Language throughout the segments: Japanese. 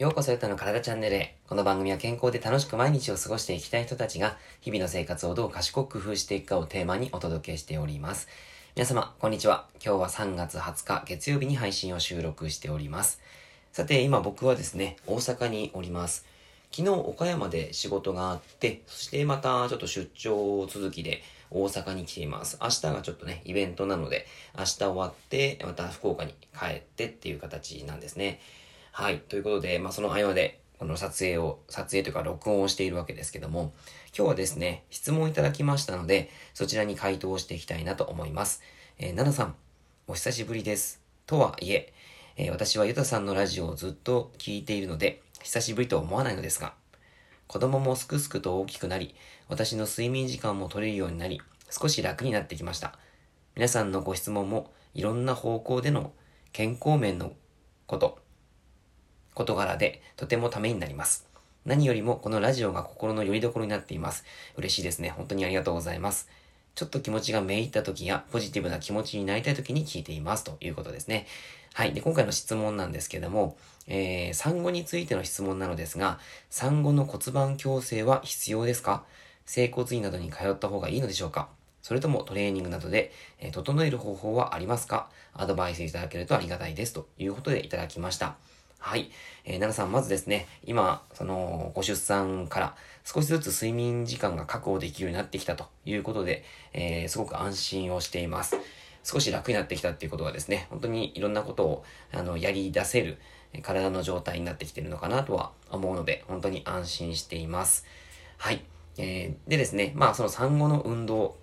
ようこそゆたの体チャンネルへ。この番組は健康で楽しく毎日を過ごしていきたい人たちが、日々の生活をどう賢く工夫していくかをテーマにお届けしております。皆様、こんにちは。今日は3月20日月曜日に配信を収録しております。さて、今僕はですね、大阪におります。昨日岡山で仕事があって、そしてまたちょっと出張続きで大阪に来ています。明日がちょっとね、イベントなので、明日終わって、また福岡に帰ってっていう形なんですね。はい。ということで、まあ、その合間で、この撮影を、撮影というか録音をしているわけですけども、今日はですね、質問いただきましたので、そちらに回答をしていきたいなと思います。えー、ナナさん、お久しぶりです。とはいえ、えー、私はユタさんのラジオをずっと聞いているので、久しぶりとは思わないのですが、子供もすくすくと大きくなり、私の睡眠時間も取れるようになり、少し楽になってきました。皆さんのご質問もいろんな方向での健康面のこと、事柄でとてもためになります。何よりもこのラジオが心の拠り所になっています。嬉しいですね。本当にありがとうございます。ちょっと気持ちがめいった時やポジティブな気持ちになりたい時に聞いていますということですね。はい。で、今回の質問なんですけども、えー、産後についての質問なのですが、産後の骨盤矯正は必要ですか？整骨院などに通った方がいいのでしょうか？それともトレーニングなどで、えー、整える方法はありますか？アドバイスいただけるとありがたいですということでいただきました。はい。えー、奈々さん、まずですね、今、その、ご出産から少しずつ睡眠時間が確保できるようになってきたということで、えー、すごく安心をしています。少し楽になってきたっていうことはですね、本当にいろんなことを、あの、やり出せる体の状態になってきてるのかなとは思うので、本当に安心しています。はい。えー、でですね、まあ、その産後の運動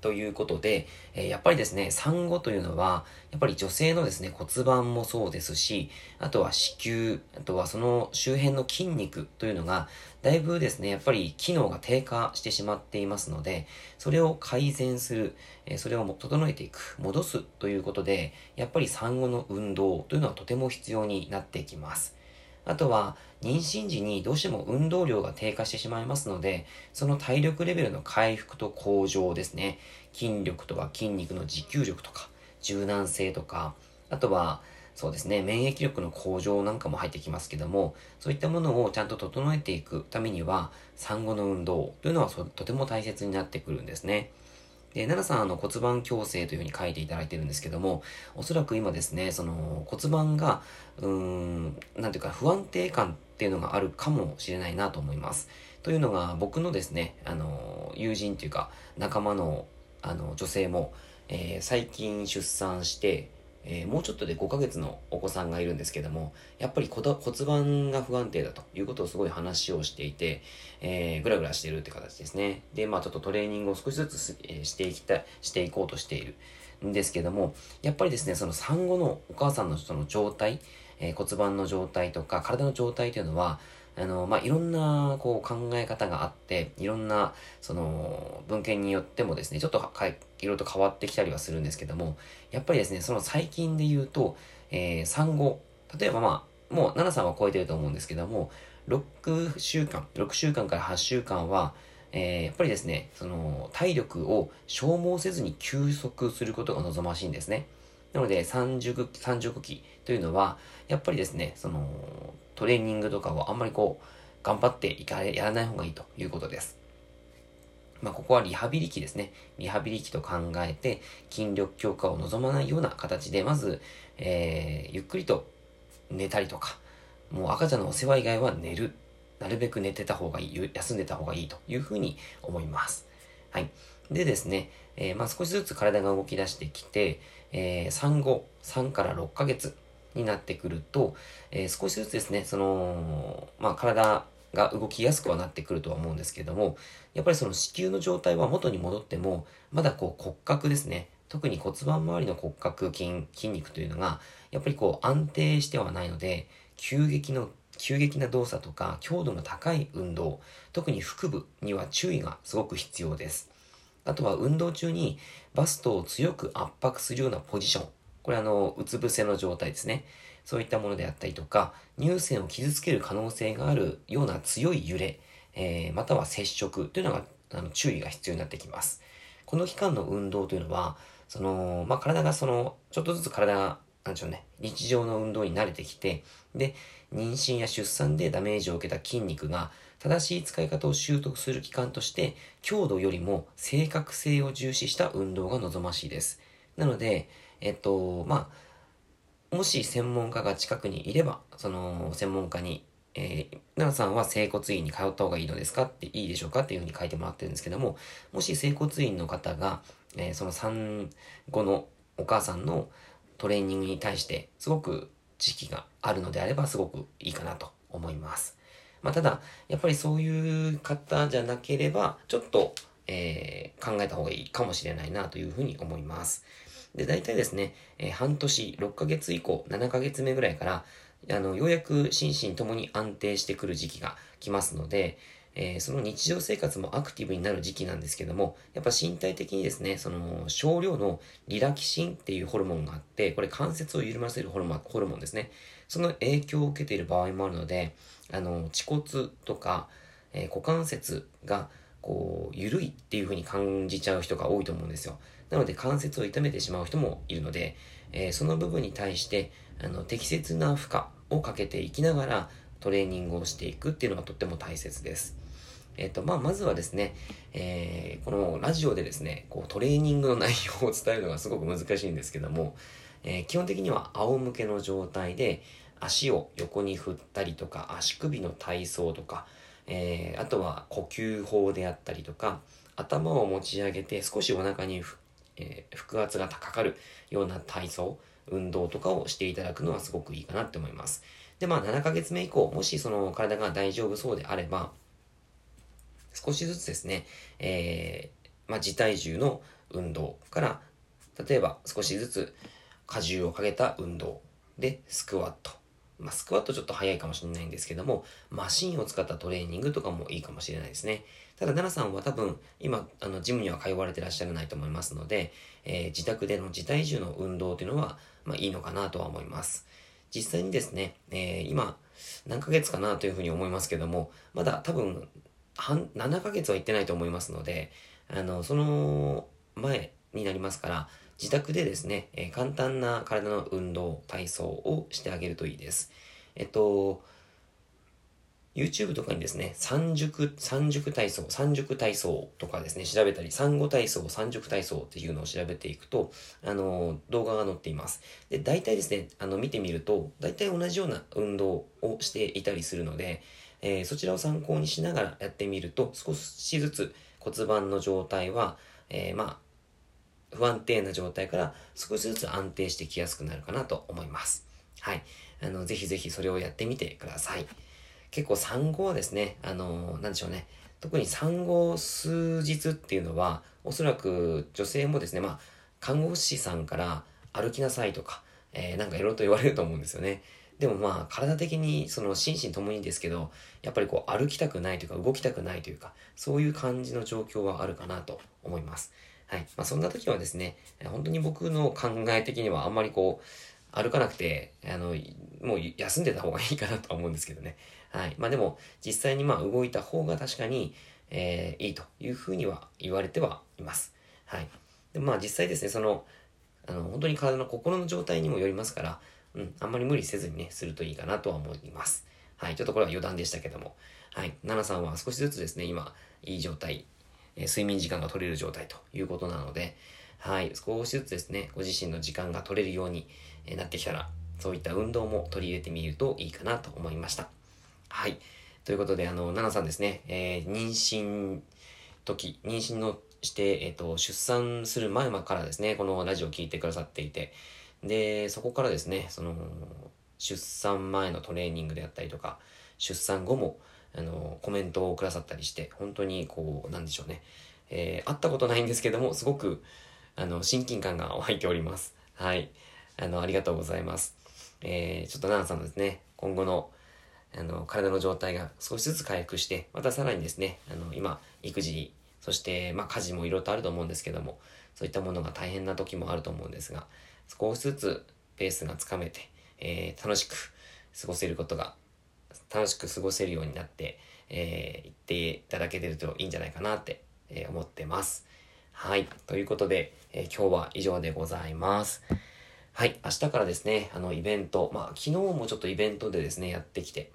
ということで、え、やっぱりですね、産後というのは、やっぱり女性のですね、骨盤もそうですし、あとは子宮、あとはその周辺の筋肉というのが、だいぶですね、やっぱり機能が低下してしまっていますので、それを改善する、え、それを整えていく、戻すということで、やっぱり産後の運動というのはとても必要になってきます。あとは、妊娠時にどうしても運動量が低下してしまいますので、その体力レベルの回復と向上ですね。筋力とか筋肉の持久力とか、柔軟性とか、あとは、そうですね、免疫力の向上なんかも入ってきますけども、そういったものをちゃんと整えていくためには、産後の運動というのはとても大切になってくるんですね。で、奈良さん、あの、骨盤矯正というふうに書いていただいてるんですけども、おそらく今ですね、その骨盤が、うーん、なんていうか不安定感っていうのがあるかもしれないなと思います。というのが、僕のですね、あの、友人っていうか、仲間の、あの、女性も、えー、最近出産して、えー、もうちょっとで5ヶ月のお子さんがいるんですけども、やっぱり骨盤が不安定だということをすごい話をしていて、えー、ぐらぐらしてるって形ですね。で、まあちょっとトレーニングを少しずつ、えー、していきたい、していこうとしているんですけども、やっぱりですね、その産後のお母さんのその状態、えー、骨盤の状態とか体の状態というのは、あの、まあ、いろんな、こう、考え方があって、いろんな、その、文献によってもですね、ちょっとかい、ろいろと変わってきたりはするんですけども、やっぱりですね、その最近で言うと、えー、産後、例えばまあ、もう、奈々さんは超えてると思うんですけども、6週間、6週間から8週間は、えー、やっぱりですね、その、体力を消耗せずに休息することが望ましいんですね。なので、三熟、三熟期というのは、やっぱりですね、その、トレーニングとかをあんまりこう、頑張っていかれ、やらない方がいいということです。まあ、ここはリハビリ期ですね。リハビリ期と考えて、筋力強化を望まないような形で、まず、えー、ゆっくりと寝たりとか、もう赤ちゃんのお世話以外は寝る。なるべく寝てた方がいい、休んでた方がいいというふうに思います。はい。でですね、えー、まあ少しずつ体が動き出してきて、えー、産後3から6ヶ月になってくると、えー、少しずつですね、その、まあ体が動きやすくはなってくるとは思うんですけども、やっぱりその子宮の状態は元に戻っても、まだこう骨格ですね、特に骨盤周りの骨格筋、筋肉というのが、やっぱりこう安定してはないので、急激の、急激な動作とか強度の高い運動、特に腹部には注意がすごく必要です。あとは運動中にバストを強く圧迫するようなポジション。これあの、うつ伏せの状態ですね。そういったものであったりとか、乳腺を傷つける可能性があるような強い揺れ、えー、または接触というのが、あの、注意が必要になってきます。この期間の運動というのは、その、まあ、体がその、ちょっとずつ体がなんでしょうね、日常の運動に慣れてきて、で、妊娠や出産でダメージを受けた筋肉が正しい使い方を習得する期間として、強度よりも正確性を重視した運動が望ましいです。なので、えっと、まあ、もし専門家が近くにいれば、その専門家に、えー、奈々さんは整骨院に通った方がいいのですかっていいでしょうかっていうふうに書いてもらってるんですけども、もし整骨院の方が、えー、その産後のお母さんのトレーニングに対してすごく知識があるのであればすごくいいかなと思います。まあ、ただ、やっぱりそういう方じゃなければ、ちょっと、えー、考えた方がいいかもしれないなというふうに思います。で、大体ですね、えー、半年、6ヶ月以降、7ヶ月目ぐらいから、あの、ようやく心身ともに安定してくる時期が来ますので、えー、その日常生活もアクティブになる時期なんですけども、やっぱ身体的にですね、その少量のリラキシンっていうホルモンがあって、これ関節を緩ませるホルモンホルモンですね。その影響を受けている場合もあるので、あの、恥骨とか、えー、股関節がこう、緩いっていう風に感じちゃう人が多いと思うんですよ。なので関節を痛めてしまう人もいるので、えー、その部分に対して、あの、適切な負荷をかけていきながらトレーニングをしていくっていうのがとっても大切です。えっ、と、まあ、まずはですね、えー、このラジオでですね、こうトレーニングの内容を伝えるのがすごく難しいんですけども、えー、基本的には仰向けの状態で足を横に振ったりとか、足首の体操とか、えー、あとは呼吸法であったりとか、頭を持ち上げて少しお腹にえー、腹圧がかかるような体操、運動とかをしていただくのはすごくいいかなって思います。で、まあ7ヶ月目以降、もしその体が大丈夫そうであれば、少しずつですね、えー、まあ自体重の運動から、例えば少しずつ荷重をかけた運動でスクワット、まあ、スクワットちょっと早いかもしれないんですけども、マシンを使ったトレーニングとかもいいかもしれないですね。ただ、奈々さんは多分、今、あの、ジムには通われてらっしゃらないと思いますので、えー、自宅での自体重の運動というのは、まあ、いいのかなとは思います。実際にですね、えー、今、何ヶ月かなというふうに思いますけども、まだ多分、半、7ヶ月は行ってないと思いますので、あの、その前になりますから、自宅でですね、え、簡単な体の運動、体操をしてあげるといいです。えっと、YouTube とかにですね、三熟、三熟体操、三熟体操とかですね、調べたり、産後体操、三熟体操っていうのを調べていくと、あの、動画が載っています。で、大体ですね、あの、見てみると、大体同じような運動をしていたりするので、えー、そちらを参考にしながらやってみると、少しずつ骨盤の状態は、えー、まあ、不安定な状態から少しずつ安定してきやすくなるかなと思います。はい。あの、ぜひぜひそれをやってみてください。結構産後はですね、あの、なんでしょうね。特に産後数日っていうのは、おそらく女性もですね、まあ、看護師さんから歩きなさいとか、えー、なんかいろいろと言われると思うんですよね。でもまあ、体的に、その心身ともにですけど、やっぱりこう歩きたくないというか、動きたくないというか、そういう感じの状況はあるかなと思います。はい。まあ、そんな時はですね、本当に僕の考え的にはあんまりこう、歩かなくて、あの、もう休んでた方がいいかなとは思うんですけどね。はい。まあでも、実際にまあ動いた方が確かに、えー、いいというふうには言われてはいます。はい。でまあ実際ですね、その、あの、本当に体の心の状態にもよりますから、うん、あんまり無理せずにね、するといいかなとは思います。はい。ちょっとこれは余談でしたけども。はい。奈々さんは少しずつですね、今、いい状態、え睡眠時間が取れる状態ということなので、はい、少しずつですね、ご自身の時間が取れるようになってきたら、そういった運動も取り入れてみるといいかなと思いました。はい。ということで、あの、奈々さんですね、えー、妊娠時、妊娠のして、えっ、ー、と、出産する前からですね、このラジオを聴いてくださっていて、で、そこからですね、その、出産前のトレーニングであったりとか、出産後も、あの、コメントをくださったりして、本当にこう、なんでしょうね。えー、会ったことないんですけども、すごく、あの、親近感が湧いております。はい。あの、ありがとうございます。えー、ちょっとナナさんのですね、今後の、あの、体の状態が少しずつ回復して、またさらにですね、あの、今、育児、そして、まあ、家事もいろいろとあると思うんですけども、そういったものが大変な時もあると思うんですが、少しずつペースがつかめて、えー、楽しく過ごせることが楽しく過ごせるようになって、えー、言っていただけてるといいんじゃないかなって、えー、思ってます。はい。ということで、えー、今日は以上でございます。はい、明日からですね、あの、イベント、まあ、昨日もちょっとイベントでですね、やってきて、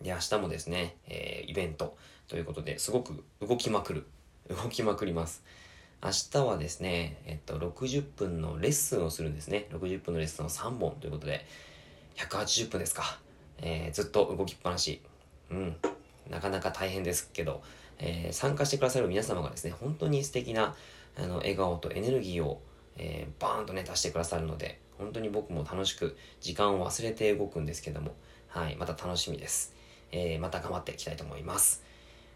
で、明日もですね、えー、イベントということで、すごく動きまくる。動きまくります。明日はですね、えっと、60分のレッスンをするんですね。60分のレッスンを3本ということで、180分ですか。えー、ずっと動きっぱなし。うん。なかなか大変ですけど、えー、参加してくださる皆様がですね、本当に素敵な、あの、笑顔とエネルギーをえー、バーンとね、足してくださるので、本当に僕も楽しく時間を忘れて動くんですけども、はい、また楽しみです。え、また頑張っていきたいと思います。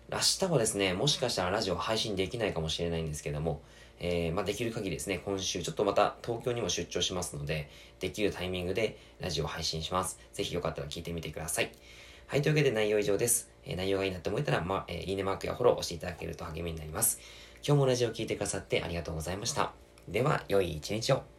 明日はですね、もしかしたらラジオ配信できないかもしれないんですけども、えー、まあ、できる限りですね、今週ちょっとまた東京にも出張しますので、できるタイミングでラジオ配信します。ぜひよかったら聞いてみてください。はい、というわけで内容以上です。えー、内容がいいなと思えたら、まあ、えー、いいねマークやフォローをしていただけると励みになります。今日もラジオを聴いてくださってありがとうございました。では、良い一日を。